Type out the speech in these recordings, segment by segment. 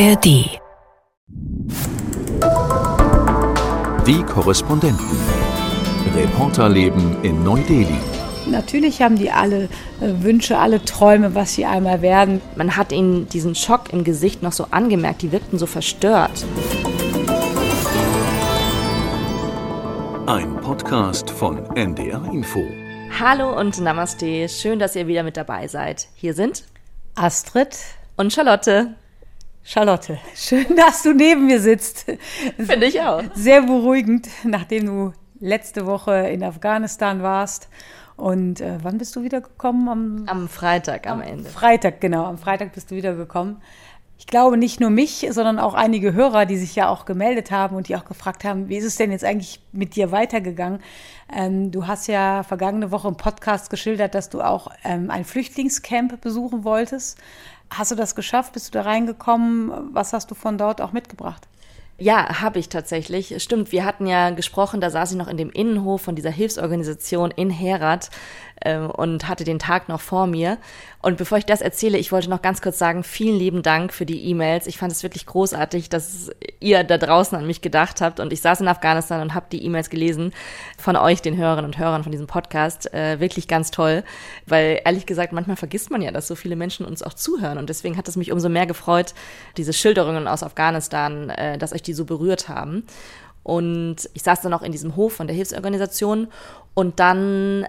ARD. Die Korrespondenten. Reporterleben in Neu-Delhi. Natürlich haben die alle äh, Wünsche, alle Träume, was sie einmal werden. Man hat ihnen diesen Schock im Gesicht noch so angemerkt, die wirkten so verstört. Ein Podcast von NDR Info. Hallo und Namaste, schön, dass ihr wieder mit dabei seid. Hier sind Astrid und Charlotte. Charlotte, schön, dass du neben mir sitzt. Finde ich auch. Sehr beruhigend, nachdem du letzte Woche in Afghanistan warst. Und äh, wann bist du wiedergekommen? Am, am Freitag am, am Ende. Freitag, genau. Am Freitag bist du wiedergekommen. Ich glaube nicht nur mich, sondern auch einige Hörer, die sich ja auch gemeldet haben und die auch gefragt haben, wie ist es denn jetzt eigentlich mit dir weitergegangen? Ähm, du hast ja vergangene Woche im Podcast geschildert, dass du auch ähm, ein Flüchtlingscamp besuchen wolltest. Hast du das geschafft? Bist du da reingekommen? Was hast du von dort auch mitgebracht? Ja, habe ich tatsächlich. Stimmt, wir hatten ja gesprochen, da saß ich noch in dem Innenhof von dieser Hilfsorganisation in Herat äh, und hatte den Tag noch vor mir. Und bevor ich das erzähle, ich wollte noch ganz kurz sagen, vielen lieben Dank für die E-Mails. Ich fand es wirklich großartig, dass ihr da draußen an mich gedacht habt. Und ich saß in Afghanistan und habe die E-Mails gelesen von euch, den Hörerinnen und Hörern von diesem Podcast. Äh, wirklich ganz toll, weil ehrlich gesagt, manchmal vergisst man ja, dass so viele Menschen uns auch zuhören. Und deswegen hat es mich umso mehr gefreut, diese Schilderungen aus Afghanistan, äh, dass euch die so berührt haben. Und ich saß dann auch in diesem Hof von der Hilfsorganisation und dann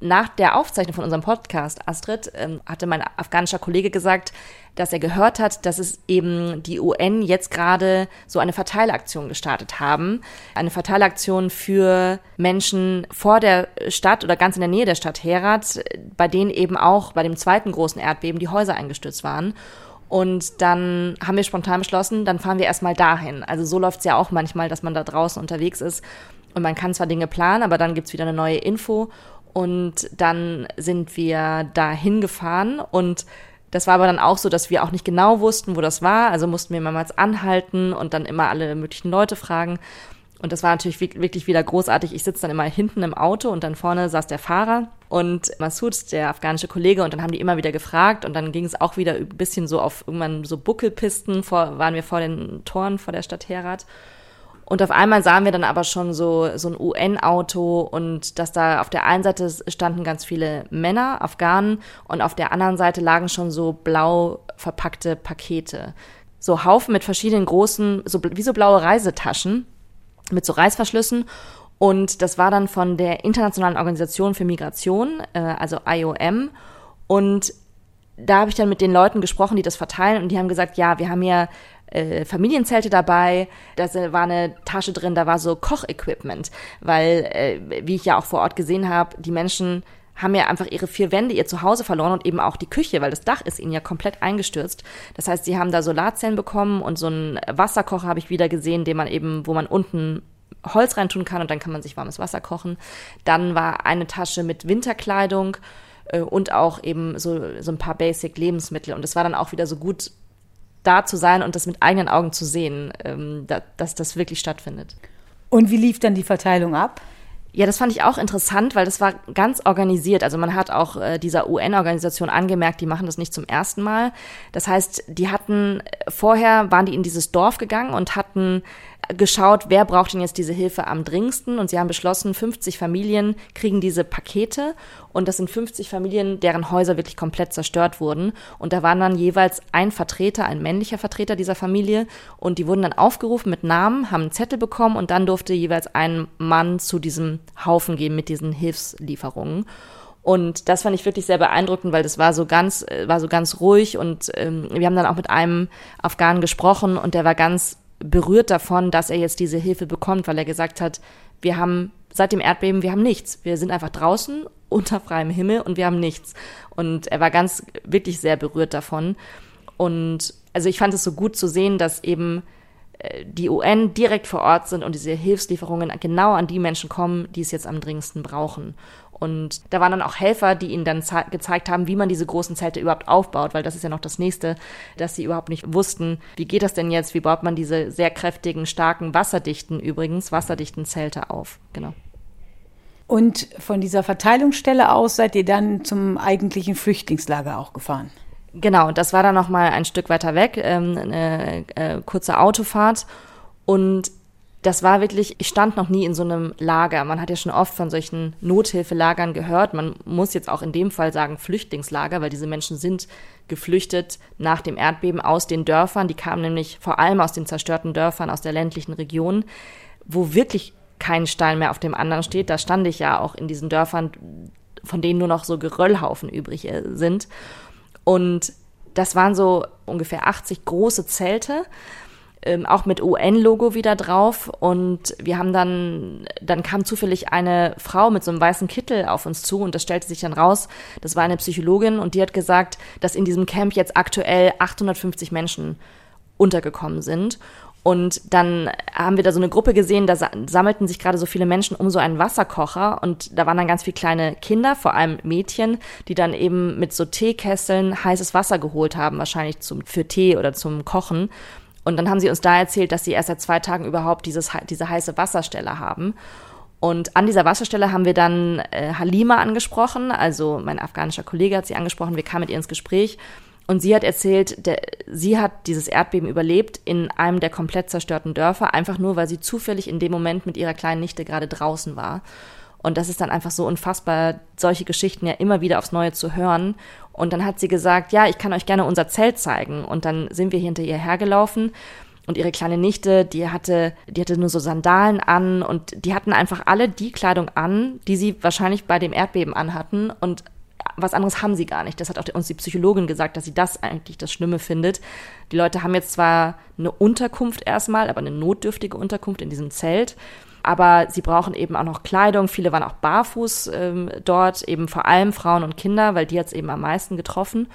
nach der Aufzeichnung von unserem Podcast, Astrid, ähm, hatte mein afghanischer Kollege gesagt, dass er gehört hat, dass es eben die UN jetzt gerade so eine Verteilaktion gestartet haben. Eine Verteilaktion für Menschen vor der Stadt oder ganz in der Nähe der Stadt Herat, bei denen eben auch bei dem zweiten großen Erdbeben die Häuser eingestürzt waren. Und dann haben wir spontan beschlossen, dann fahren wir erstmal dahin. Also so läuft es ja auch manchmal, dass man da draußen unterwegs ist und man kann zwar Dinge planen, aber dann gibt's wieder eine neue Info und dann sind wir da hingefahren und das war aber dann auch so, dass wir auch nicht genau wussten, wo das war. Also mussten wir mehrmals anhalten und dann immer alle möglichen Leute fragen. Und das war natürlich wirklich wieder großartig. Ich sitze dann immer hinten im Auto und dann vorne saß der Fahrer und Massoud, der afghanische Kollege, und dann haben die immer wieder gefragt und dann ging es auch wieder ein bisschen so auf irgendwann so Buckelpisten, vor, waren wir vor den Toren vor der Stadt Herat. Und auf einmal sahen wir dann aber schon so, so ein UN-Auto und dass da auf der einen Seite standen ganz viele Männer, Afghanen, und auf der anderen Seite lagen schon so blau verpackte Pakete. So Haufen mit verschiedenen großen, so, wie so blaue Reisetaschen mit so Reißverschlüssen. Und das war dann von der Internationalen Organisation für Migration, äh, also IOM. Und da habe ich dann mit den Leuten gesprochen, die das verteilen, und die haben gesagt, ja, wir haben ja äh, Familienzelte dabei. Da war eine Tasche drin, da war so Kochequipment, weil, äh, wie ich ja auch vor Ort gesehen habe, die Menschen haben ja einfach ihre vier Wände, ihr Zuhause verloren und eben auch die Küche, weil das Dach ist ihnen ja komplett eingestürzt. Das heißt, sie haben da Solarzellen bekommen und so einen Wasserkocher habe ich wieder gesehen, den man eben, wo man unten Holz reintun kann und dann kann man sich warmes Wasser kochen. Dann war eine Tasche mit Winterkleidung äh, und auch eben so, so ein paar Basic Lebensmittel. Und das war dann auch wieder so gut da zu sein und das mit eigenen Augen zu sehen, ähm, da, dass das wirklich stattfindet. Und wie lief dann die Verteilung ab? Ja, das fand ich auch interessant, weil das war ganz organisiert. Also man hat auch äh, dieser UN-Organisation angemerkt, die machen das nicht zum ersten Mal. Das heißt, die hatten vorher waren die in dieses Dorf gegangen und hatten geschaut, wer braucht denn jetzt diese Hilfe am dringendsten? Und sie haben beschlossen, 50 Familien kriegen diese Pakete. Und das sind 50 Familien, deren Häuser wirklich komplett zerstört wurden. Und da waren dann jeweils ein Vertreter, ein männlicher Vertreter dieser Familie. Und die wurden dann aufgerufen mit Namen, haben einen Zettel bekommen und dann durfte jeweils ein Mann zu diesem Haufen gehen mit diesen Hilfslieferungen. Und das fand ich wirklich sehr beeindruckend, weil das war so ganz, äh, war so ganz ruhig. Und ähm, wir haben dann auch mit einem Afghanen gesprochen und der war ganz berührt davon, dass er jetzt diese Hilfe bekommt, weil er gesagt hat, wir haben seit dem Erdbeben, wir haben nichts. Wir sind einfach draußen unter freiem Himmel und wir haben nichts. Und er war ganz, wirklich sehr berührt davon. Und also ich fand es so gut zu sehen, dass eben äh, die UN direkt vor Ort sind und diese Hilfslieferungen genau an die Menschen kommen, die es jetzt am dringendsten brauchen. Und da waren dann auch Helfer, die ihnen dann gezeigt haben, wie man diese großen Zelte überhaupt aufbaut, weil das ist ja noch das nächste, dass sie überhaupt nicht wussten, wie geht das denn jetzt, wie baut man diese sehr kräftigen, starken, wasserdichten übrigens, wasserdichten Zelte auf. Genau. Und von dieser Verteilungsstelle aus seid ihr dann zum eigentlichen Flüchtlingslager auch gefahren? Genau, das war dann noch mal ein Stück weiter weg, ähm, eine äh, kurze Autofahrt. Und das war wirklich, ich stand noch nie in so einem Lager. Man hat ja schon oft von solchen Nothilfelagern gehört. Man muss jetzt auch in dem Fall sagen Flüchtlingslager, weil diese Menschen sind geflüchtet nach dem Erdbeben aus den Dörfern. Die kamen nämlich vor allem aus den zerstörten Dörfern, aus der ländlichen Region, wo wirklich kein Stein mehr auf dem anderen steht. Da stand ich ja auch in diesen Dörfern, von denen nur noch so Geröllhaufen übrig äh, sind. Und das waren so ungefähr 80 große Zelte ähm, auch mit UN-Logo wieder drauf. Und wir haben dann, dann kam zufällig eine Frau mit so einem weißen Kittel auf uns zu und das stellte sich dann raus, das war eine Psychologin und die hat gesagt, dass in diesem Camp jetzt aktuell 850 Menschen untergekommen sind. Und dann haben wir da so eine Gruppe gesehen, da sammelten sich gerade so viele Menschen um so einen Wasserkocher und da waren dann ganz viele kleine Kinder, vor allem Mädchen, die dann eben mit so Teekesseln heißes Wasser geholt haben, wahrscheinlich zum, für Tee oder zum Kochen. Und dann haben sie uns da erzählt, dass sie erst seit zwei Tagen überhaupt dieses, diese heiße Wasserstelle haben. Und an dieser Wasserstelle haben wir dann äh, Halima angesprochen, also mein afghanischer Kollege hat sie angesprochen, wir kamen mit ihr ins Gespräch und sie hat erzählt, der, sie hat dieses Erdbeben überlebt in einem der komplett zerstörten Dörfer, einfach nur, weil sie zufällig in dem Moment mit ihrer kleinen Nichte gerade draußen war. Und das ist dann einfach so unfassbar, solche Geschichten ja immer wieder aufs Neue zu hören. Und dann hat sie gesagt, ja, ich kann euch gerne unser Zelt zeigen. Und dann sind wir hinter ihr hergelaufen. Und ihre kleine Nichte, die hatte, die hatte nur so Sandalen an und die hatten einfach alle die Kleidung an, die sie wahrscheinlich bei dem Erdbeben anhatten. Und was anderes haben sie gar nicht. Das hat auch uns die Psychologin gesagt, dass sie das eigentlich das Schlimme findet. Die Leute haben jetzt zwar eine Unterkunft erstmal, aber eine notdürftige Unterkunft in diesem Zelt aber sie brauchen eben auch noch Kleidung. Viele waren auch barfuß ähm, dort, eben vor allem Frauen und Kinder, weil die hat es eben am meisten getroffen.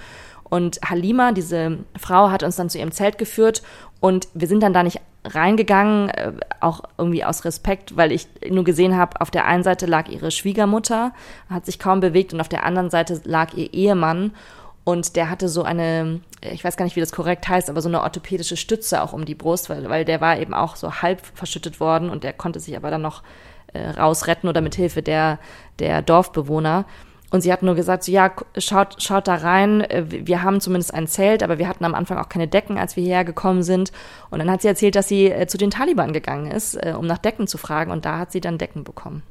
Und Halima, diese Frau, hat uns dann zu ihrem Zelt geführt und wir sind dann da nicht reingegangen, äh, auch irgendwie aus Respekt, weil ich nur gesehen habe, auf der einen Seite lag ihre Schwiegermutter, hat sich kaum bewegt und auf der anderen Seite lag ihr Ehemann und der hatte so eine, ich weiß gar nicht, wie das korrekt heißt, aber so eine orthopädische Stütze auch um die Brust, weil, weil der war eben auch so halb verschüttet worden und der konnte sich aber dann noch äh, rausretten oder mit Hilfe der, der Dorfbewohner. Und sie hat nur gesagt, so, ja, schaut, schaut da rein, äh, wir haben zumindest ein Zelt, aber wir hatten am Anfang auch keine Decken, als wir hierher gekommen sind. Und dann hat sie erzählt, dass sie äh, zu den Taliban gegangen ist, äh, um nach Decken zu fragen und da hat sie dann Decken bekommen.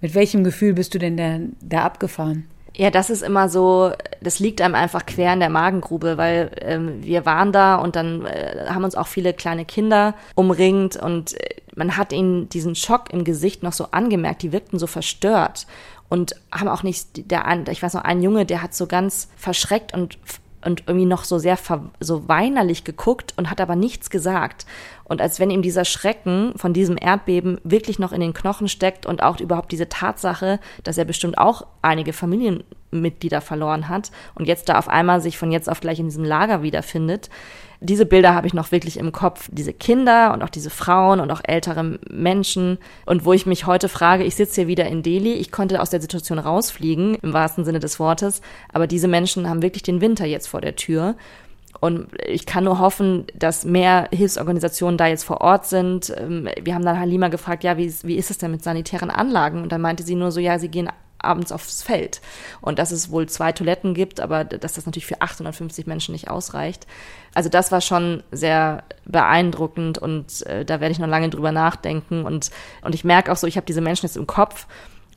Mit welchem Gefühl bist du denn da, da abgefahren? Ja, das ist immer so, das liegt einem einfach quer in der Magengrube, weil ähm, wir waren da und dann äh, haben uns auch viele kleine Kinder umringt und äh, man hat ihnen diesen Schock im Gesicht noch so angemerkt, die wirkten so verstört und haben auch nicht, der, ich weiß noch, ein Junge, der hat so ganz verschreckt und und irgendwie noch so sehr so weinerlich geguckt und hat aber nichts gesagt. Und als wenn ihm dieser Schrecken von diesem Erdbeben wirklich noch in den Knochen steckt und auch überhaupt diese Tatsache, dass er bestimmt auch einige Familienmitglieder verloren hat und jetzt da auf einmal sich von jetzt auf gleich in diesem Lager wiederfindet. Diese Bilder habe ich noch wirklich im Kopf. Diese Kinder und auch diese Frauen und auch ältere Menschen. Und wo ich mich heute frage, ich sitze hier wieder in Delhi, ich konnte aus der Situation rausfliegen, im wahrsten Sinne des Wortes, aber diese Menschen haben wirklich den Winter jetzt vor der Tür. Und ich kann nur hoffen, dass mehr Hilfsorganisationen da jetzt vor Ort sind. Ähm, wir haben dann Halima gefragt, ja, wie, wie ist es denn mit sanitären Anlagen? Und dann meinte sie nur so, ja, sie gehen abends aufs Feld. Und dass es wohl zwei Toiletten gibt, aber dass das natürlich für 850 Menschen nicht ausreicht. Also das war schon sehr beeindruckend und äh, da werde ich noch lange drüber nachdenken. Und, und ich merke auch so, ich habe diese Menschen jetzt im Kopf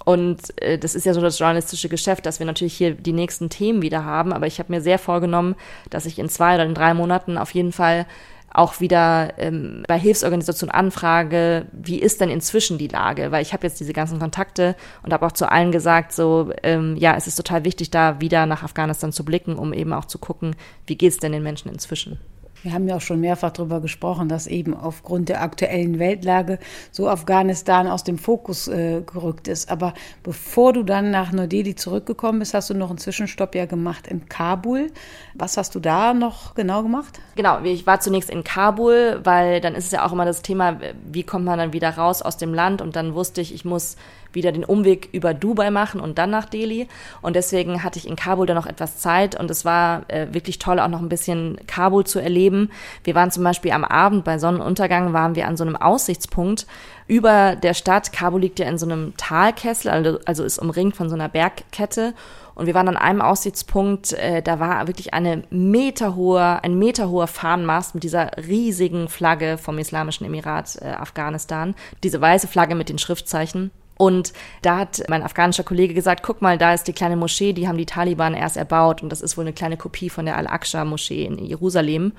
und äh, das ist ja so das journalistische Geschäft, dass wir natürlich hier die nächsten Themen wieder haben. Aber ich habe mir sehr vorgenommen, dass ich in zwei oder in drei Monaten auf jeden Fall auch wieder ähm, bei Hilfsorganisationen anfrage, wie ist denn inzwischen die Lage? Weil ich habe jetzt diese ganzen Kontakte und habe auch zu allen gesagt, so ähm, ja, es ist total wichtig, da wieder nach Afghanistan zu blicken, um eben auch zu gucken, wie geht es denn den Menschen inzwischen. Wir haben ja auch schon mehrfach darüber gesprochen, dass eben aufgrund der aktuellen Weltlage so Afghanistan aus dem Fokus äh, gerückt ist. Aber bevor du dann nach Neu-Delhi zurückgekommen bist, hast du noch einen Zwischenstopp ja gemacht in Kabul. Was hast du da noch genau gemacht? Genau, ich war zunächst in Kabul, weil dann ist es ja auch immer das Thema, wie kommt man dann wieder raus aus dem Land? Und dann wusste ich, ich muss wieder den Umweg über Dubai machen und dann nach Delhi. Und deswegen hatte ich in Kabul dann noch etwas Zeit und es war äh, wirklich toll, auch noch ein bisschen Kabul zu erleben. Wir waren zum Beispiel am Abend bei Sonnenuntergang, waren wir an so einem Aussichtspunkt über der Stadt. Kabul liegt ja in so einem Talkessel, also, also ist umringt von so einer Bergkette. Und wir waren an einem Aussichtspunkt, äh, da war wirklich eine meterhohe, ein meterhoher Fahnenmast mit dieser riesigen Flagge vom Islamischen Emirat äh, Afghanistan. Diese weiße Flagge mit den Schriftzeichen. Und da hat mein afghanischer Kollege gesagt, guck mal, da ist die kleine Moschee, die haben die Taliban erst erbaut und das ist wohl eine kleine Kopie von der Al-Aqsa-Moschee in Jerusalem.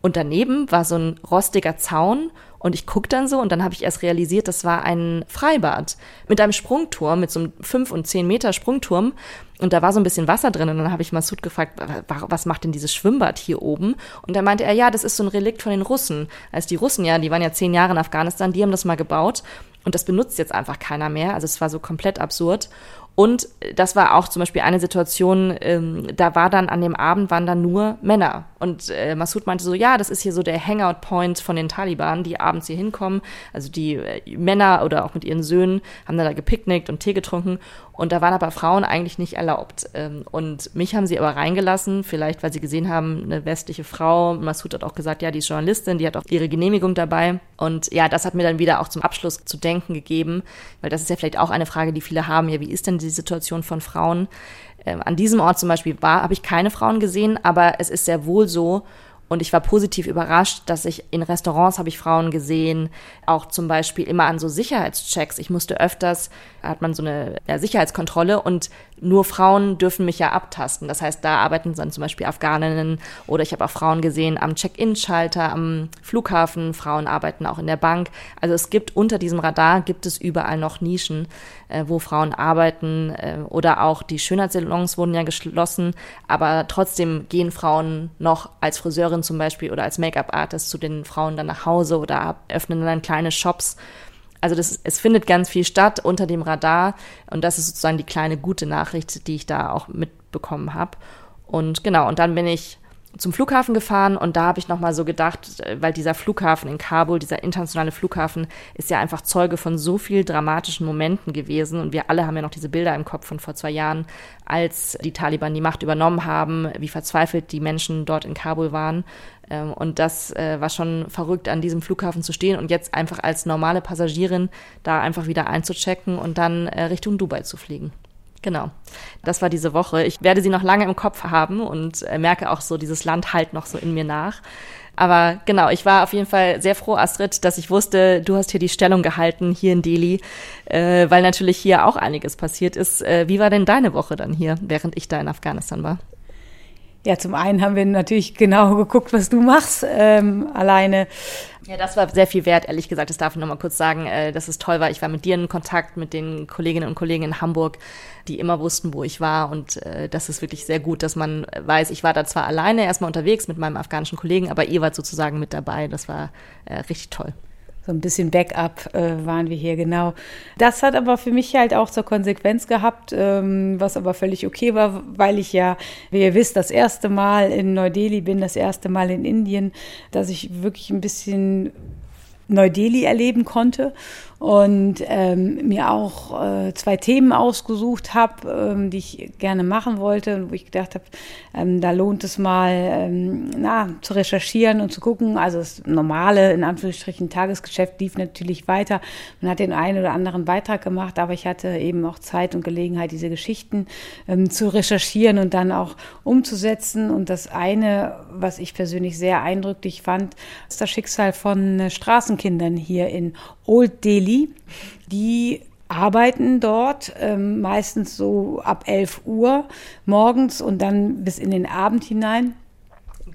Und daneben war so ein rostiger Zaun und ich guck dann so und dann habe ich erst realisiert, das war ein Freibad mit einem Sprungturm, mit so einem 5 und 10 Meter Sprungturm. Und da war so ein bisschen Wasser drin und dann habe ich Masud gefragt, was macht denn dieses Schwimmbad hier oben? Und da meinte er, ja, das ist so ein Relikt von den Russen. Als die Russen ja, die waren ja zehn Jahre in Afghanistan, die haben das mal gebaut und das benutzt jetzt einfach keiner mehr. Also es war so komplett absurd. Und das war auch zum Beispiel eine Situation, ähm, da war dann an dem Abend waren dann nur Männer. Und äh, Massoud meinte so, ja, das ist hier so der Hangout-Point von den Taliban, die abends hier hinkommen. Also die äh, Männer oder auch mit ihren Söhnen haben da gepicknickt und Tee getrunken. Und da waren aber Frauen eigentlich nicht erlaubt. Ähm, und mich haben sie aber reingelassen, vielleicht weil sie gesehen haben, eine westliche Frau. Massoud hat auch gesagt, ja, die ist Journalistin, die hat auch ihre Genehmigung dabei. Und ja, das hat mir dann wieder auch zum Abschluss zu denken gegeben, weil das ist ja vielleicht auch eine Frage, die viele haben. Ja, wie ist denn die Situation von Frauen? Ähm, an diesem Ort zum Beispiel war, habe ich keine Frauen gesehen, aber es ist sehr wohl so, und ich war positiv überrascht, dass ich in Restaurants habe ich Frauen gesehen, auch zum Beispiel immer an so Sicherheitschecks. Ich musste öfters, hat man so eine ja, Sicherheitskontrolle und nur Frauen dürfen mich ja abtasten. Das heißt, da arbeiten dann zum Beispiel Afghaninnen oder ich habe auch Frauen gesehen am Check-in-Schalter, am Flughafen. Frauen arbeiten auch in der Bank. Also es gibt unter diesem Radar gibt es überall noch Nischen, äh, wo Frauen arbeiten äh, oder auch die Schönheitssalons wurden ja geschlossen, aber trotzdem gehen Frauen noch als Friseurin zum Beispiel oder als Make-up-Artist zu den Frauen dann nach Hause oder öffnen dann kleine Shops also das, es findet ganz viel statt unter dem Radar und das ist sozusagen die kleine gute Nachricht, die ich da auch mitbekommen habe. Und genau, und dann bin ich zum Flughafen gefahren und da habe ich nochmal so gedacht, weil dieser Flughafen in Kabul, dieser internationale Flughafen, ist ja einfach Zeuge von so viel dramatischen Momenten gewesen und wir alle haben ja noch diese Bilder im Kopf von vor zwei Jahren, als die Taliban die Macht übernommen haben, wie verzweifelt die Menschen dort in Kabul waren ähm, und das äh, war schon verrückt, an diesem Flughafen zu stehen und jetzt einfach als normale Passagierin da einfach wieder einzuchecken und dann äh, Richtung Dubai zu fliegen. Genau. Das war diese Woche. Ich werde sie noch lange im Kopf haben und äh, merke auch so, dieses Land halt noch so in mir nach. Aber genau, ich war auf jeden Fall sehr froh, Astrid, dass ich wusste, du hast hier die Stellung gehalten, hier in Delhi, äh, weil natürlich hier auch einiges passiert ist. Äh, wie war denn deine Woche dann hier, während ich da in Afghanistan war? Ja, zum einen haben wir natürlich genau geguckt, was du machst, ähm, alleine. Ja, das war sehr viel wert, ehrlich gesagt. Das darf ich nochmal kurz sagen, äh, dass es toll war. Ich war mit dir in Kontakt, mit den Kolleginnen und Kollegen in Hamburg, die immer wussten, wo ich war. Und äh, das ist wirklich sehr gut, dass man weiß, ich war da zwar alleine erstmal unterwegs mit meinem afghanischen Kollegen, aber ihr wart sozusagen mit dabei. Das war äh, richtig toll so ein bisschen Backup äh, waren wir hier, genau. Das hat aber für mich halt auch zur Konsequenz gehabt, ähm, was aber völlig okay war, weil ich ja, wie ihr wisst, das erste Mal in Neu-Delhi bin, das erste Mal in Indien, dass ich wirklich ein bisschen Neu-Delhi erleben konnte und ähm, mir auch äh, zwei Themen ausgesucht habe, ähm, die ich gerne machen wollte, wo ich gedacht habe, ähm, da lohnt es mal, ähm, na, zu recherchieren und zu gucken. Also das normale, in Anführungsstrichen, Tagesgeschäft lief natürlich weiter. Man hat den einen oder anderen Beitrag gemacht, aber ich hatte eben auch Zeit und Gelegenheit, diese Geschichten ähm, zu recherchieren und dann auch umzusetzen. Und das eine, was ich persönlich sehr eindrücklich fand, ist das Schicksal von äh, Straßenkindern hier in Old Delhi. Die arbeiten dort ähm, meistens so ab 11 Uhr morgens und dann bis in den Abend hinein.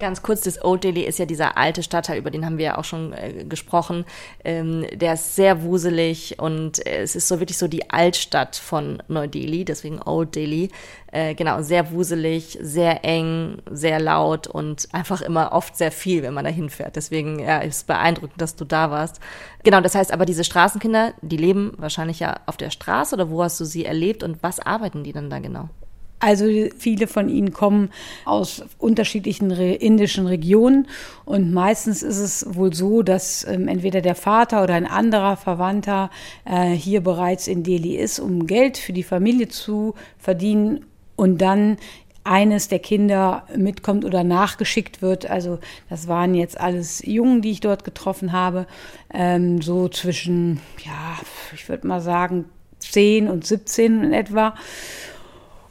Ganz kurz, das Old Delhi ist ja dieser alte Stadtteil, über den haben wir ja auch schon äh, gesprochen. Ähm, der ist sehr wuselig und äh, es ist so wirklich so die Altstadt von Neu-Delhi, deswegen Old Delhi. Äh, genau, sehr wuselig, sehr eng, sehr laut und einfach immer oft sehr viel, wenn man da hinfährt. Deswegen ja, ist beeindruckend, dass du da warst. Genau, das heißt aber, diese Straßenkinder, die leben wahrscheinlich ja auf der Straße oder wo hast du sie erlebt und was arbeiten die dann da genau? Also viele von ihnen kommen aus unterschiedlichen indischen Regionen und meistens ist es wohl so, dass ähm, entweder der Vater oder ein anderer Verwandter äh, hier bereits in Delhi ist, um Geld für die Familie zu verdienen und dann eines der Kinder mitkommt oder nachgeschickt wird. Also das waren jetzt alles Jungen, die ich dort getroffen habe, ähm, so zwischen, ja, ich würde mal sagen, 10 und 17 in etwa.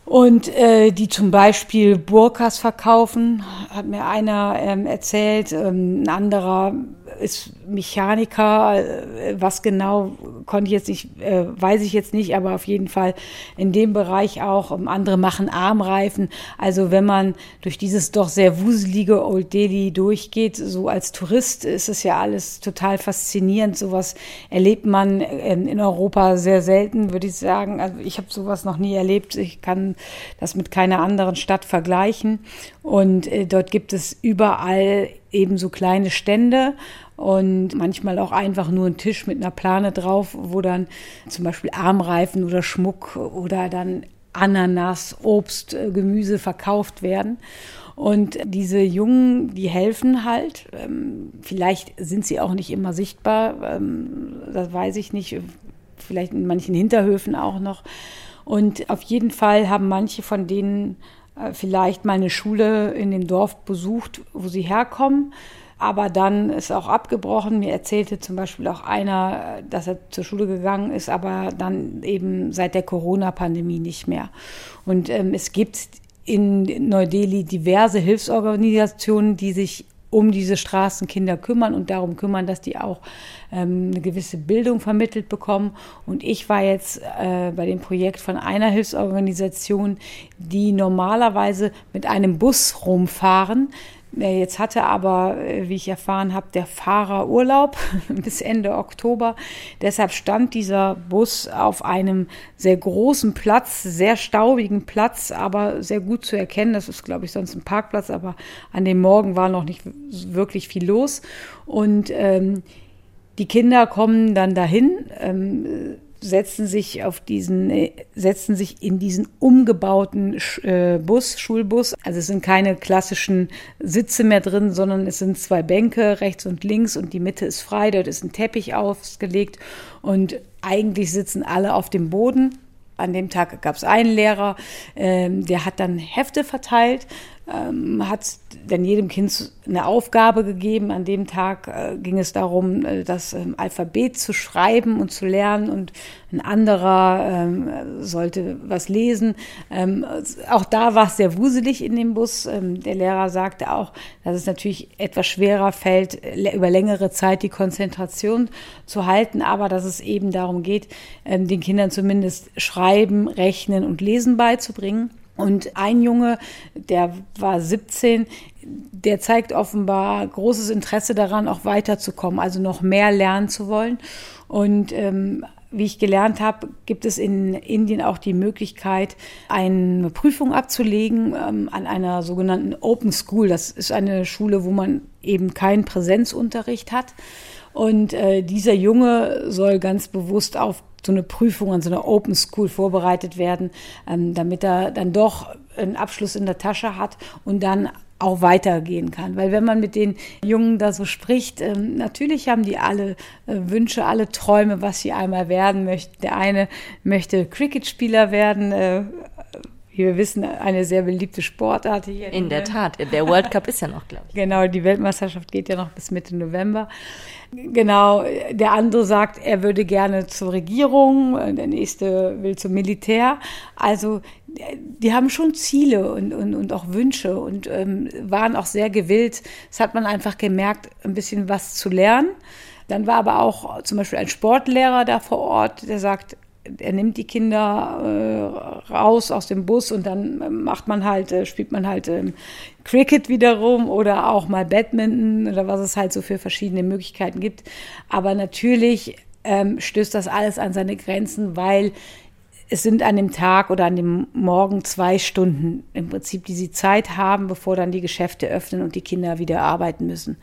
Und äh, die zum Beispiel Burkas verkaufen, hat mir einer ähm, erzählt, ähm, ein anderer ist Mechaniker, äh, was genau konnte ich jetzt nicht, äh, weiß ich jetzt nicht, aber auf jeden Fall in dem Bereich auch. Andere machen Armreifen. Also wenn man durch dieses doch sehr wuselige Old Delhi durchgeht, so als Tourist ist es ja alles total faszinierend. Sowas erlebt man ähm, in Europa sehr selten, würde ich sagen. Also ich habe sowas noch nie erlebt. Ich kann das mit keiner anderen Stadt vergleichen. Und äh, dort gibt es überall eben so kleine Stände und manchmal auch einfach nur ein Tisch mit einer Plane drauf, wo dann zum Beispiel Armreifen oder Schmuck oder dann Ananas, Obst, äh, Gemüse verkauft werden. Und diese Jungen, die helfen halt. Ähm, vielleicht sind sie auch nicht immer sichtbar, ähm, das weiß ich nicht. Vielleicht in manchen Hinterhöfen auch noch. Und auf jeden Fall haben manche von denen vielleicht mal eine Schule in dem Dorf besucht, wo sie herkommen aber dann ist auch abgebrochen. Mir erzählte zum Beispiel auch einer, dass er zur Schule gegangen ist, aber dann eben seit der Corona-Pandemie nicht mehr. Und ähm, es gibt in Neu-Delhi diverse Hilfsorganisationen, die sich um diese Straßenkinder kümmern und darum kümmern, dass die auch ähm, eine gewisse Bildung vermittelt bekommen. Und ich war jetzt äh, bei dem Projekt von einer Hilfsorganisation, die normalerweise mit einem Bus rumfahren, Jetzt hatte aber, äh, wie ich erfahren habe, der Fahrer Urlaub bis Ende Oktober. Deshalb stand dieser Bus auf einem sehr großen Platz, sehr staubigen Platz, aber sehr gut zu erkennen. Das ist, glaube ich, sonst ein Parkplatz, aber an dem Morgen war noch nicht wirklich viel los. Und ähm, die Kinder kommen dann dahin. Ähm, setzen sich auf diesen, äh, setzen sich in diesen umgebauten äh, Bus, Schulbus. Also es sind keine klassischen Sitze mehr drin, sondern es sind zwei Bänke rechts und links und die Mitte ist frei. Dort ist ein Teppich ausgelegt und eigentlich sitzen alle auf dem Boden. An dem Tag gab es einen Lehrer, ähm, der hat dann Hefte verteilt ähm, hat dann jedem Kind eine Aufgabe gegeben. An dem Tag äh, ging es darum, äh, das ähm, Alphabet zu schreiben und zu lernen und ein anderer ähm, sollte was lesen. Ähm, auch da war es sehr wuselig in dem Bus. Ähm, der Lehrer sagte auch, dass es natürlich etwas schwerer fällt, über längere Zeit die Konzentration zu halten, aber dass es eben darum geht, ähm, den Kindern zumindest Schreiben, Rechnen und Lesen beizubringen. Und ein Junge, der war 17, der zeigt offenbar großes Interesse daran, auch weiterzukommen, also noch mehr lernen zu wollen. Und ähm, wie ich gelernt habe, gibt es in Indien auch die Möglichkeit, eine Prüfung abzulegen ähm, an einer sogenannten Open School. Das ist eine Schule, wo man eben keinen Präsenzunterricht hat. Und äh, dieser Junge soll ganz bewusst auf so eine Prüfung an so einer Open School vorbereitet werden, ähm, damit er dann doch einen Abschluss in der Tasche hat und dann auch weitergehen kann. Weil wenn man mit den Jungen da so spricht, ähm, natürlich haben die alle äh, Wünsche, alle Träume, was sie einmal werden möchten. Der eine möchte Cricketspieler werden, äh, wie wir wissen, eine sehr beliebte Sportart hier. In, der Tat, der World Cup ist ja noch, glaube ich. Genau, die Weltmeisterschaft geht ja noch bis Mitte November. Genau, der andere sagt, er würde gerne zur Regierung, der nächste will zum Militär. Also die haben schon Ziele und, und, und auch Wünsche und ähm, waren auch sehr gewillt. Das hat man einfach gemerkt, ein bisschen was zu lernen. Dann war aber auch zum Beispiel ein Sportlehrer da vor Ort, der sagt, er nimmt die Kinder äh, raus aus dem Bus und dann äh, macht man halt, äh, spielt man halt ähm, Cricket wiederum oder auch mal Badminton oder was es halt so für verschiedene Möglichkeiten gibt. Aber natürlich ähm, stößt das alles an seine Grenzen, weil es sind an dem Tag oder an dem Morgen zwei Stunden im Prinzip, die sie Zeit haben, bevor dann die Geschäfte öffnen und die Kinder wieder arbeiten müssen.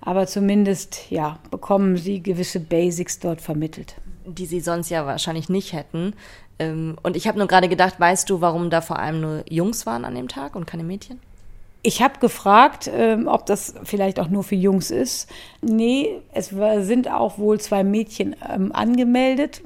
Aber zumindest, ja, bekommen sie gewisse Basics dort vermittelt die sie sonst ja wahrscheinlich nicht hätten. Ähm, und ich habe nur gerade gedacht, weißt du, warum da vor allem nur Jungs waren an dem Tag und keine Mädchen? Ich habe gefragt, ähm, ob das vielleicht auch nur für Jungs ist. Nee, es sind auch wohl zwei Mädchen ähm, angemeldet.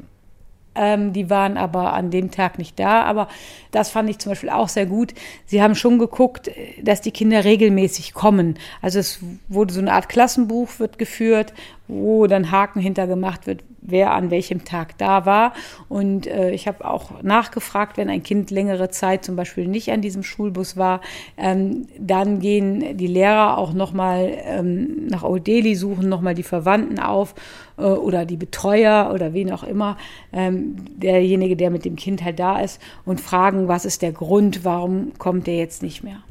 Die waren aber an dem Tag nicht da. Aber das fand ich zum Beispiel auch sehr gut. Sie haben schon geguckt, dass die Kinder regelmäßig kommen. Also es wurde so eine Art Klassenbuch wird geführt, wo dann Haken hintergemacht wird, wer an welchem Tag da war. Und äh, ich habe auch nachgefragt, wenn ein Kind längere Zeit zum Beispiel nicht an diesem Schulbus war, ähm, dann gehen die Lehrer auch nochmal ähm, nach Old Delhi, suchen nochmal die Verwandten auf äh, oder die Betreuer oder wen auch immer, ähm, derjenige, der mit dem Kind halt da ist und fragen, was ist der Grund, warum kommt der jetzt nicht mehr.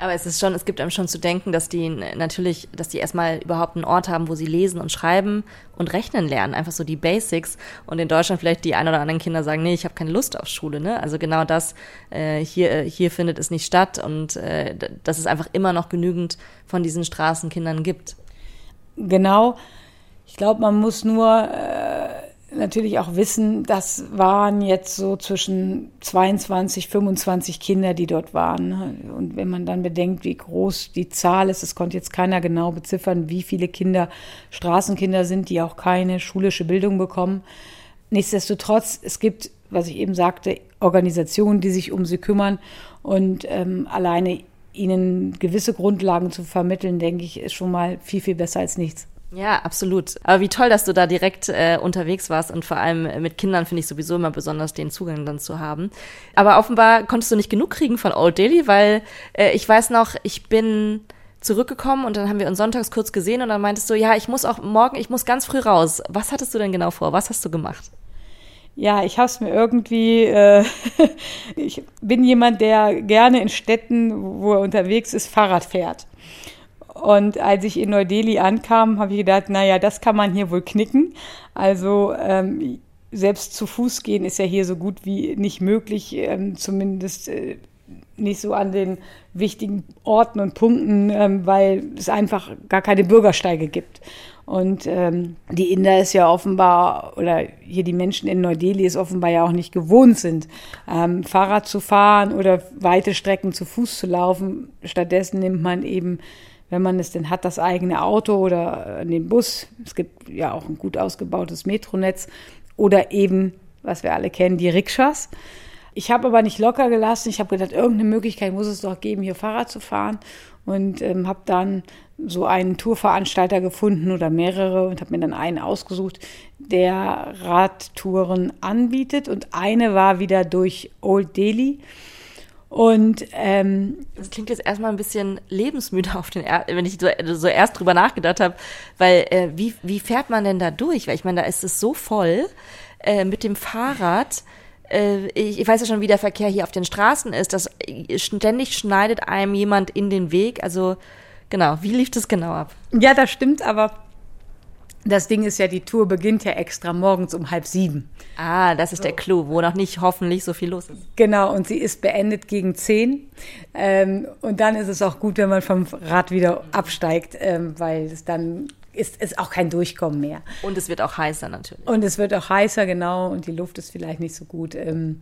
Aber es ist schon, es gibt einem schon zu denken, dass die natürlich, dass die erstmal überhaupt einen Ort haben, wo sie lesen und schreiben und rechnen lernen, einfach so die Basics. Und in Deutschland vielleicht die ein oder anderen Kinder sagen, nee, ich habe keine Lust auf Schule. Ne? Also genau das äh, hier äh, hier findet es nicht statt und äh, dass es einfach immer noch genügend von diesen Straßenkindern gibt. Genau. Ich glaube, man muss nur äh, natürlich auch wissen, das waren jetzt so zwischen 22, 25 Kinder, die dort waren. Und wenn man dann bedenkt, wie groß die Zahl ist, es konnte jetzt keiner genau beziffern, wie viele Kinder Straßenkinder sind, die auch keine schulische Bildung bekommen. Nichtsdestotrotz, es gibt, was ich eben sagte, Organisationen, die sich um sie kümmern und ähm, alleine ihnen gewisse Grundlagen zu vermitteln, denke ich, ist schon mal viel, viel besser als nichts. Ja, absolut. Aber wie toll, dass du da direkt äh, unterwegs warst und vor allem mit Kindern finde ich sowieso immer besonders, den Zugang dann zu haben. Aber offenbar konntest du nicht genug kriegen von Old Daily, weil äh, ich weiß noch, ich bin zurückgekommen und dann haben wir uns sonntags kurz gesehen und dann meintest du, ja, ich muss auch morgen, ich muss ganz früh raus. Was hattest du denn genau vor? Was hast du gemacht? Ja, ich habe es mir irgendwie, äh, ich bin jemand, der gerne in Städten, wo er unterwegs ist, Fahrrad fährt. Und als ich in Neu-Delhi ankam, habe ich gedacht, naja, das kann man hier wohl knicken. Also ähm, selbst zu Fuß gehen ist ja hier so gut wie nicht möglich, ähm, zumindest äh, nicht so an den wichtigen Orten und Punkten, ähm, weil es einfach gar keine Bürgersteige gibt. Und ähm, die Inder ist ja offenbar, oder hier die Menschen in Neu-Delhi ist offenbar ja auch nicht gewohnt sind, ähm, Fahrrad zu fahren oder weite Strecken zu Fuß zu laufen. Stattdessen nimmt man eben wenn man es denn hat, das eigene Auto oder den Bus. Es gibt ja auch ein gut ausgebautes Metronetz oder eben, was wir alle kennen, die Rikschas. Ich habe aber nicht locker gelassen. Ich habe gedacht, irgendeine Möglichkeit muss es doch geben, hier Fahrrad zu fahren. Und ähm, habe dann so einen Tourveranstalter gefunden oder mehrere und habe mir dann einen ausgesucht, der Radtouren anbietet. Und eine war wieder durch Old Delhi. Und ähm, das klingt jetzt erstmal ein bisschen lebensmüde auf den, er wenn ich so, so erst drüber nachgedacht habe, weil äh, wie, wie fährt man denn da durch? Weil ich meine, da ist es so voll äh, mit dem Fahrrad. Äh, ich, ich weiß ja schon, wie der Verkehr hier auf den Straßen ist. Das ständig schneidet einem jemand in den Weg. Also genau, wie lief das genau ab? Ja, das stimmt, aber das Ding ist ja, die Tour beginnt ja extra morgens um halb sieben. Ah, das ist der Clou, wo noch nicht hoffentlich so viel los ist. Genau, und sie ist beendet gegen zehn. Ähm, und dann ist es auch gut, wenn man vom Rad wieder absteigt, ähm, weil es dann ist, ist auch kein Durchkommen mehr. Und es wird auch heißer natürlich. Und es wird auch heißer, genau, und die Luft ist vielleicht nicht so gut. Ähm,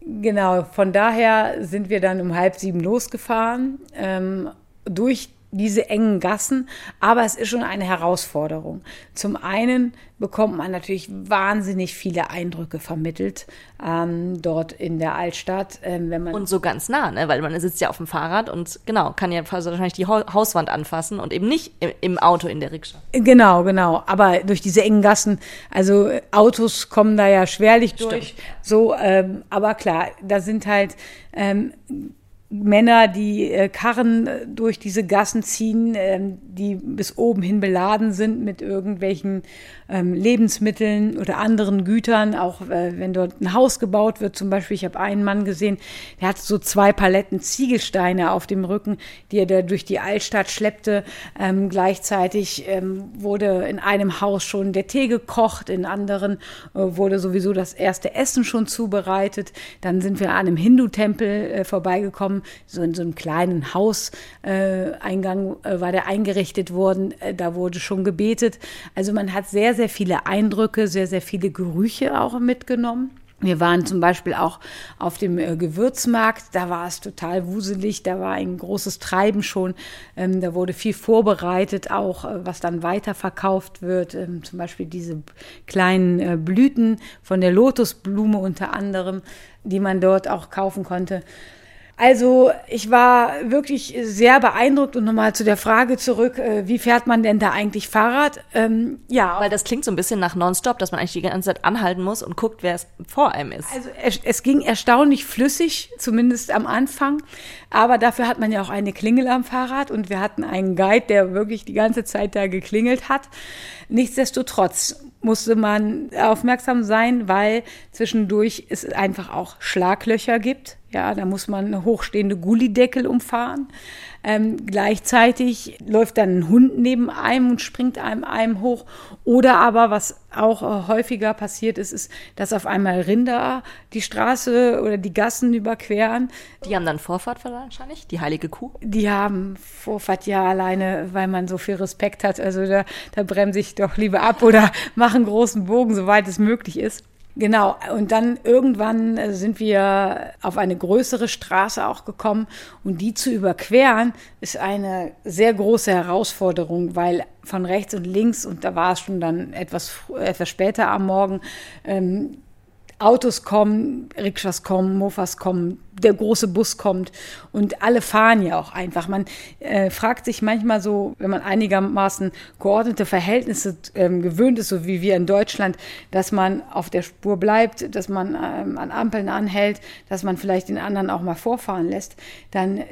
genau, von daher sind wir dann um halb sieben losgefahren. Ähm, durch diese engen Gassen, aber es ist schon eine Herausforderung. Zum einen bekommt man natürlich wahnsinnig viele Eindrücke vermittelt ähm, dort in der Altstadt, ähm, wenn man und so ganz nah, ne? weil man sitzt ja auf dem Fahrrad und genau kann ja wahrscheinlich die Hauswand anfassen und eben nicht im, im Auto in der Rikscha. Genau, genau. Aber durch diese engen Gassen, also Autos kommen da ja schwerlich durch. Stimmt. So, ähm, aber klar, da sind halt ähm, Männer, die äh, Karren äh, durch diese Gassen ziehen, äh, die bis oben hin beladen sind mit irgendwelchen ähm, Lebensmitteln oder anderen Gütern, auch äh, wenn dort ein Haus gebaut wird. Zum Beispiel, ich habe einen Mann gesehen, der hat so zwei Paletten Ziegelsteine auf dem Rücken, die er da durch die Altstadt schleppte. Ähm, gleichzeitig ähm, wurde in einem Haus schon der Tee gekocht, in anderen äh, wurde sowieso das erste Essen schon zubereitet. Dann sind wir an einem Hindu-Tempel äh, vorbeigekommen, so in so einem kleinen Hauseingang äh, war der eingerichtet worden. Äh, da wurde schon gebetet. Also man hat sehr sehr, viele Eindrücke, sehr, sehr viele Gerüche auch mitgenommen. Wir waren zum Beispiel auch auf dem äh, Gewürzmarkt, da war es total wuselig, da war ein großes Treiben schon, ähm, da wurde viel vorbereitet, auch äh, was dann weiterverkauft wird, ähm, zum Beispiel diese kleinen äh, Blüten von der Lotusblume unter anderem, die man dort auch kaufen konnte. Also ich war wirklich sehr beeindruckt und nochmal zu der Frage zurück, äh, wie fährt man denn da eigentlich Fahrrad? Ähm, ja. Weil das klingt so ein bisschen nach Nonstop, dass man eigentlich die ganze Zeit anhalten muss und guckt, wer es vor einem ist. Also es, es ging erstaunlich flüssig, zumindest am Anfang. Aber dafür hat man ja auch eine Klingel am Fahrrad und wir hatten einen Guide, der wirklich die ganze Zeit da geklingelt hat. Nichtsdestotrotz musste man aufmerksam sein, weil zwischendurch es einfach auch Schlaglöcher gibt ja, da muss man eine hochstehende Gullideckel umfahren. Ähm, gleichzeitig läuft dann ein Hund neben einem und springt einem einem hoch. Oder aber, was auch äh, häufiger passiert ist, ist, dass auf einmal Rinder die Straße oder die Gassen überqueren. Die haben dann Vorfahrt wahrscheinlich, die heilige Kuh? Die haben Vorfahrt ja alleine, weil man so viel Respekt hat. Also da, da bremse ich doch lieber ab oder mache einen großen Bogen, soweit es möglich ist. Genau, und dann irgendwann äh, sind wir auf eine größere Straße auch gekommen. Und die zu überqueren ist eine sehr große Herausforderung, weil von rechts und links, und da war es schon dann etwas, etwas später am Morgen, ähm, Autos kommen, Rikschas kommen, Mofas kommen, der große Bus kommt und alle fahren ja auch einfach. Man äh, fragt sich manchmal so, wenn man einigermaßen geordnete Verhältnisse ähm, gewöhnt ist, so wie wir in Deutschland, dass man auf der Spur bleibt, dass man ähm, an Ampeln anhält, dass man vielleicht den anderen auch mal vorfahren lässt, dann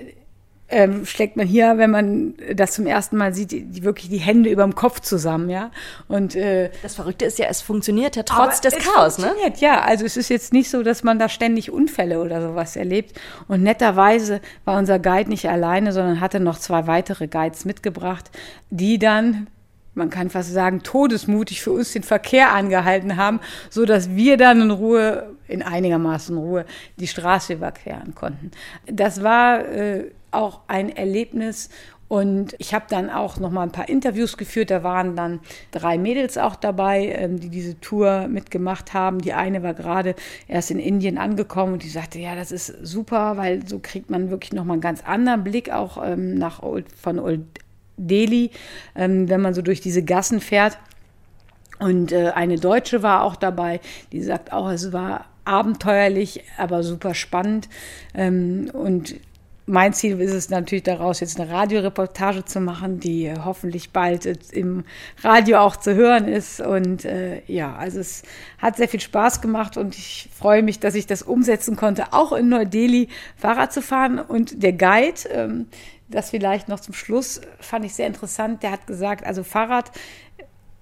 ähm, schlägt man hier, wenn man das zum ersten Mal sieht, die, wirklich die Hände über dem Kopf zusammen, ja. Und äh, das Verrückte ist ja, es funktioniert ja trotz des Chaos, ne? Ja, also es ist jetzt nicht so, dass man da ständig Unfälle oder sowas erlebt. Und netterweise war unser Guide nicht alleine, sondern hatte noch zwei weitere Guides mitgebracht, die dann man kann fast sagen, todesmutig für uns den Verkehr angehalten haben, so dass wir dann in Ruhe, in einigermaßen Ruhe, die Straße überqueren konnten. Das war äh, auch ein Erlebnis. Und ich habe dann auch noch mal ein paar Interviews geführt. Da waren dann drei Mädels auch dabei, ähm, die diese Tour mitgemacht haben. Die eine war gerade erst in Indien angekommen und die sagte, ja, das ist super, weil so kriegt man wirklich noch mal einen ganz anderen Blick auch ähm, nach Old, von Old Delhi, ähm, wenn man so durch diese Gassen fährt. Und äh, eine Deutsche war auch dabei, die sagt auch, es war abenteuerlich, aber super spannend. und mein Ziel ist es natürlich daraus, jetzt eine Radioreportage zu machen, die hoffentlich bald im Radio auch zu hören ist. Und äh, ja, also es hat sehr viel Spaß gemacht und ich freue mich, dass ich das umsetzen konnte, auch in Neu-Delhi Fahrrad zu fahren. Und der Guide, ähm, das vielleicht noch zum Schluss, fand ich sehr interessant, der hat gesagt, also Fahrrad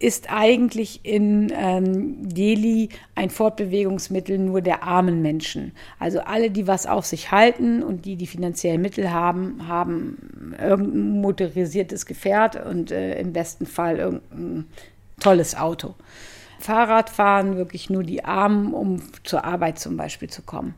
ist eigentlich in ähm, Delhi ein Fortbewegungsmittel nur der armen Menschen. Also alle, die was auf sich halten und die die finanziellen Mittel haben, haben irgendein motorisiertes Gefährt und äh, im besten Fall irgendein tolles Auto. Fahrrad fahren wirklich nur die Armen, um zur Arbeit zum Beispiel zu kommen.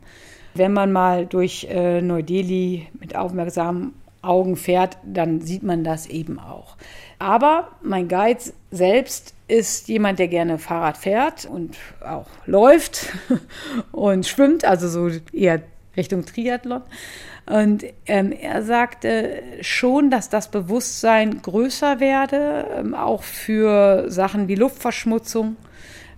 Wenn man mal durch äh, Neu-Delhi mit aufmerksamen Augen fährt, dann sieht man das eben auch. Aber mein Guide selbst ist jemand, der gerne Fahrrad fährt und auch läuft und schwimmt, also so eher Richtung Triathlon. Und ähm, er sagte schon, dass das Bewusstsein größer werde, ähm, auch für Sachen wie Luftverschmutzung,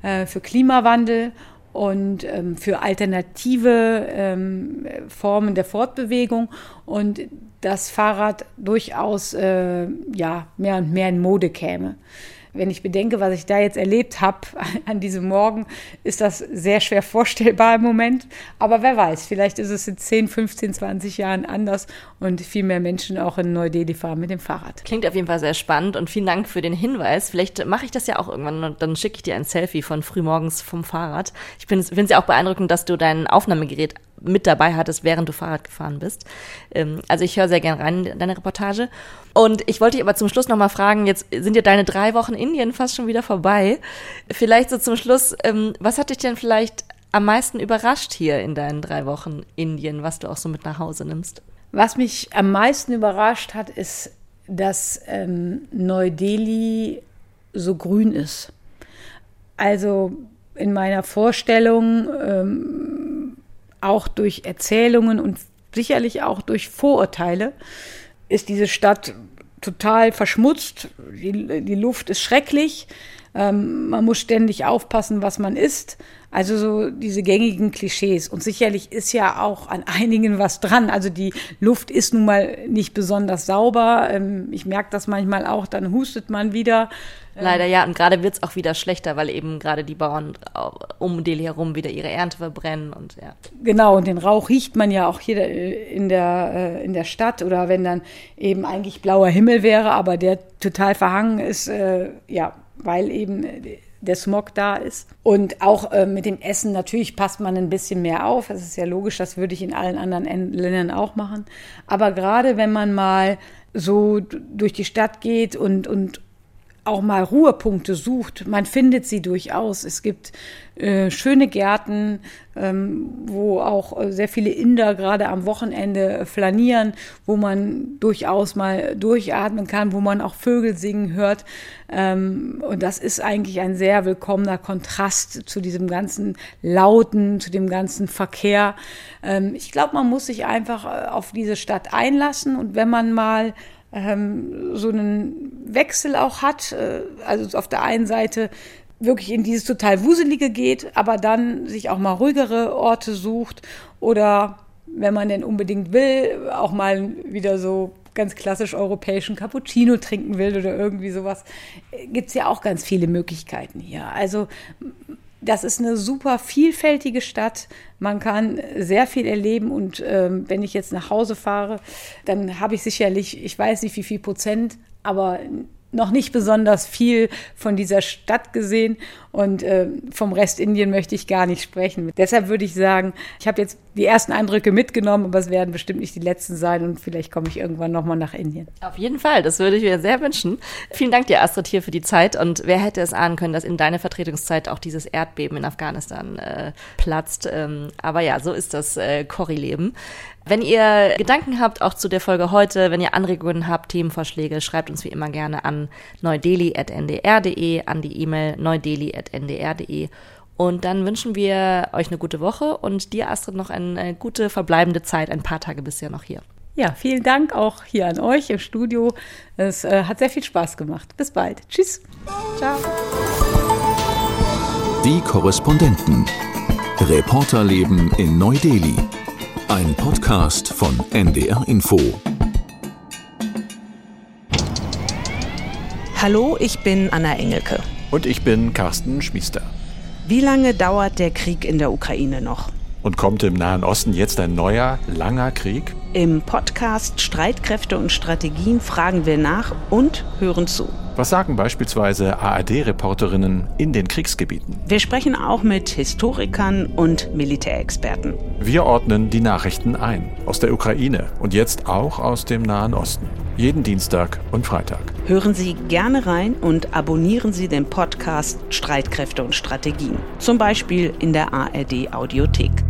äh, für Klimawandel und ähm, für alternative ähm, Formen der Fortbewegung und das Fahrrad durchaus äh, ja, mehr und mehr in Mode käme wenn ich bedenke, was ich da jetzt erlebt habe an diesem Morgen, ist das sehr schwer vorstellbar im Moment. Aber wer weiß, vielleicht ist es in 10, 15, 20 Jahren anders und viel mehr Menschen auch in Neu-Delhi fahren mit dem Fahrrad. Klingt auf jeden Fall sehr spannend und vielen Dank für den Hinweis. Vielleicht mache ich das ja auch irgendwann und dann schicke ich dir ein Selfie von frühmorgens vom Fahrrad. Ich finde es ja auch beeindruckend, dass du dein Aufnahmegerät mit dabei hattest, während du Fahrrad gefahren bist. Ähm, also ich höre sehr gern rein in deine Reportage. Und ich wollte dich aber zum Schluss nochmal fragen, jetzt sind ja deine drei Wochen Indien fast schon wieder vorbei. Vielleicht so zum Schluss, ähm, was hat dich denn vielleicht am meisten überrascht hier in deinen drei Wochen Indien, was du auch so mit nach Hause nimmst? Was mich am meisten überrascht hat, ist, dass ähm, Neu-Delhi so grün ist. Also in meiner Vorstellung ähm, auch durch Erzählungen und sicherlich auch durch Vorurteile ist diese Stadt total verschmutzt. Die, die Luft ist schrecklich. ähm, man muss ständig aufpassen, was man isst. Also so diese gängigen Klischees. Und sicherlich ist ja auch an einigen was dran. Also die Luft ist nun mal nicht besonders sauber. Ähm, ich merke das manchmal auch, dann hustet man wieder. Leider ja, und gerade wird es auch wieder schlechter, weil eben gerade die Bauern um Delhi herum wieder ihre Ernte verbrennen und ja. Genau, und den Rauch riecht man ja auch hier äh, in der, äh, in der Stadt oder wenn dann eben eigentlich blauer Himmel wäre, aber der total verhangen ist, äh, ja, weil eben der Smog da ist. Und auch äh, mit dem Essen, natürlich passt man ein bisschen mehr auf. Das ist ja logisch, das würde ich in allen anderen Ländern auch machen. Aber gerade wenn man mal so durch die Stadt geht und, und auch mal Ruhepunkte sucht, man findet sie durchaus. Es gibt äh, schöne Gärten, ähm, wo auch äh, sehr viele Inder gerade am Wochenende flanieren, wo man durchaus mal durchatmen kann, wo man auch Vögel singen hört. Ähm, und das ist eigentlich ein sehr willkommener Kontrast zu diesem ganzen Lauten, zu dem ganzen Verkehr. Ähm, ich glaube, man muss sich einfach äh, auf diese Stadt einlassen und wenn man mal ähm, so einen Wechsel auch hat. Äh, also auf der einen Seite wirklich in dieses total Wuselige geht, aber dann sich auch mal ruhigere Orte sucht oder wenn man denn unbedingt will, auch mal wieder so ganz klassisch europäischen Cappuccino trinken will oder irgendwie sowas, äh, gibt es ja auch ganz viele Möglichkeiten hier. Also das ist eine super vielfältige Stadt. Man kann sehr viel erleben und ähm, wenn ich jetzt nach Hause fahre, dann habe ich sicherlich, ich weiß nicht wie viel Prozent, aber noch nicht besonders viel von dieser Stadt gesehen und äh, vom Rest Indien möchte ich gar nicht sprechen. Deshalb würde ich sagen, ich habe jetzt die ersten Eindrücke mitgenommen, aber es werden bestimmt nicht die letzten sein und vielleicht komme ich irgendwann nochmal nach Indien. Auf jeden Fall, das würde ich mir sehr wünschen. Vielen Dank dir, Astrid, hier für die Zeit und wer hätte es ahnen können, dass in deiner Vertretungszeit auch dieses Erdbeben in Afghanistan äh, platzt. Ähm, aber ja, so ist das äh, Corrie-Leben. Wenn ihr Gedanken habt, auch zu der Folge heute, wenn ihr Anregungen habt, Themenvorschläge, schreibt uns wie immer gerne an neudeli.ndr.de, an die E-Mail neudeli.ndr.de. Und dann wünschen wir euch eine gute Woche und dir, Astrid, noch eine gute verbleibende Zeit. Ein paar Tage ja noch hier. Ja, vielen Dank auch hier an euch im Studio. Es äh, hat sehr viel Spaß gemacht. Bis bald. Tschüss. Ciao. Die Korrespondenten. Reporterleben in Neu-Delhi. Ein Podcast von NDR Info. Hallo, ich bin Anna Engelke. Und ich bin Carsten Schmiester. Wie lange dauert der Krieg in der Ukraine noch? Und kommt im Nahen Osten jetzt ein neuer, langer Krieg? Im Podcast Streitkräfte und Strategien fragen wir nach und hören zu. Was sagen beispielsweise ARD-Reporterinnen in den Kriegsgebieten? Wir sprechen auch mit Historikern und Militärexperten. Wir ordnen die Nachrichten ein. Aus der Ukraine und jetzt auch aus dem Nahen Osten. Jeden Dienstag und Freitag. Hören Sie gerne rein und abonnieren Sie den Podcast Streitkräfte und Strategien. Zum Beispiel in der ARD Audiothek.